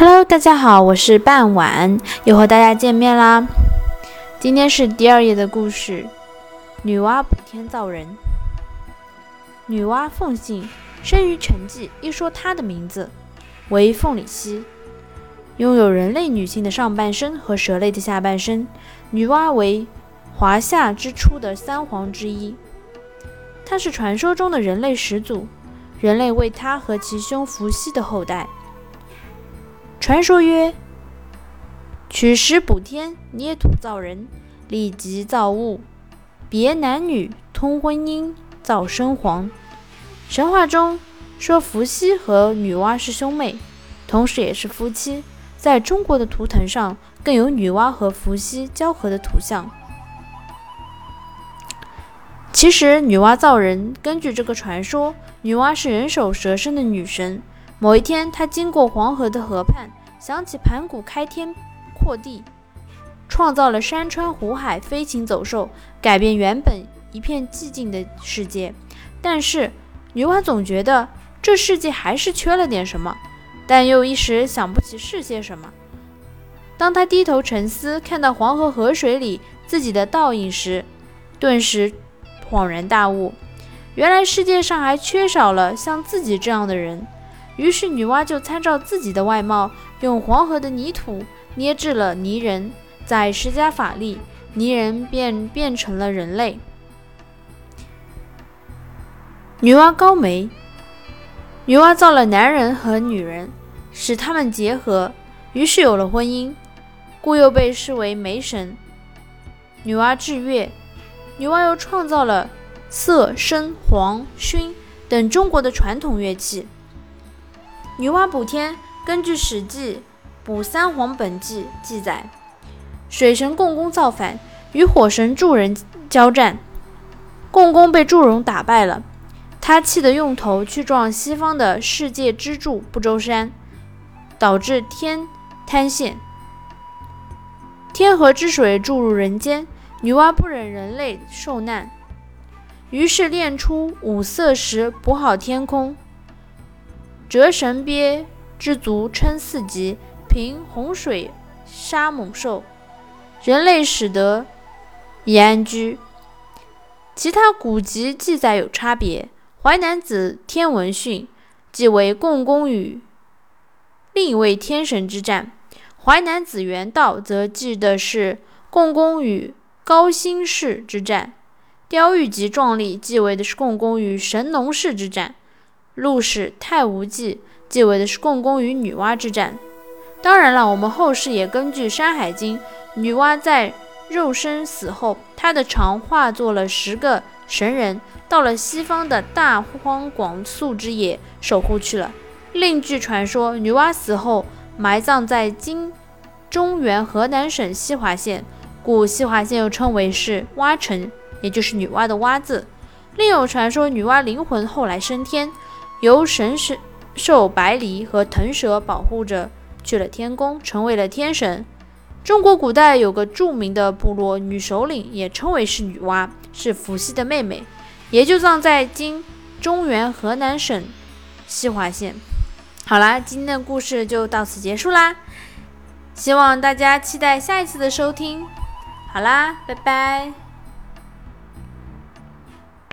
Hello，大家好，我是半晚，又和大家见面啦。今天是第二页的故事，女娲补天造人。女娲奉姓，生于陈纪。一说她的名字，为凤里溪，拥有人类女性的上半身和蛇类的下半身。女娲为华夏之初的三皇之一，她是传说中的人类始祖，人类为她和其兄伏羲的后代。传说曰：取石补天，捏土造人，立极造物，别男女，通婚姻，造生皇。神话中说伏羲和女娲是兄妹，同时也是夫妻。在中国的图腾上，更有女娲和伏羲交合的图像。其实，女娲造人，根据这个传说，女娲是人首蛇身的女神。某一天，他经过黄河的河畔，想起盘古开天阔地，创造了山川湖海、飞禽走兽，改变原本一片寂静的世界。但是，女娲总觉得这世界还是缺了点什么，但又一时想不起是些什么。当他低头沉思，看到黄河河水里自己的倒影时，顿时恍然大悟：原来世界上还缺少了像自己这样的人。于是女娲就参照自己的外貌，用黄河的泥土捏制了泥人，再施加法力，泥人便变成了人类。女娲高眉，女娲造了男人和女人，使他们结合，于是有了婚姻，故又被视为媒神。女娲制乐，女娲又创造了瑟、笙、黄、埙等中国的传统乐器。女娲补天，根据《史记·补三皇本纪》记载，水神共工造反，与火神祝融交战，共工被祝融打败了。他气得用头去撞西方的世界支柱不周山，导致天坍陷，天河之水注入人间。女娲不忍人类受难，于是炼出五色石补好天空。折神鳖之足称四极，凭洪水杀猛兽，人类使得以安居。其他古籍记载有差别。《淮南子·天文训》即为共工与另一位天神之战，《淮南子·元道》则记的是共工与高辛氏之战，《雕玉集·壮丽》记为的是共工与神农氏之战。《陆氏太无记》记为的是共工与女娲之战。当然了，我们后世也根据《山海经》，女娲在肉身死后，她的肠化作了十个神人，到了西方的大荒广素之野守护去了。另据传说，女娲死后埋葬在今中原河南省西华县，故西华县又称为是蛙城，也就是女娲的蛙字。另有传说，女娲灵魂后来升天。由神神兽白狸和腾蛇保护着去了天宫，成为了天神。中国古代有个著名的部落女首领，也称为是女娲，是伏羲的妹妹，也就葬在今中原河南省西华县。好啦，今天的故事就到此结束啦，希望大家期待下一次的收听。好啦，拜拜。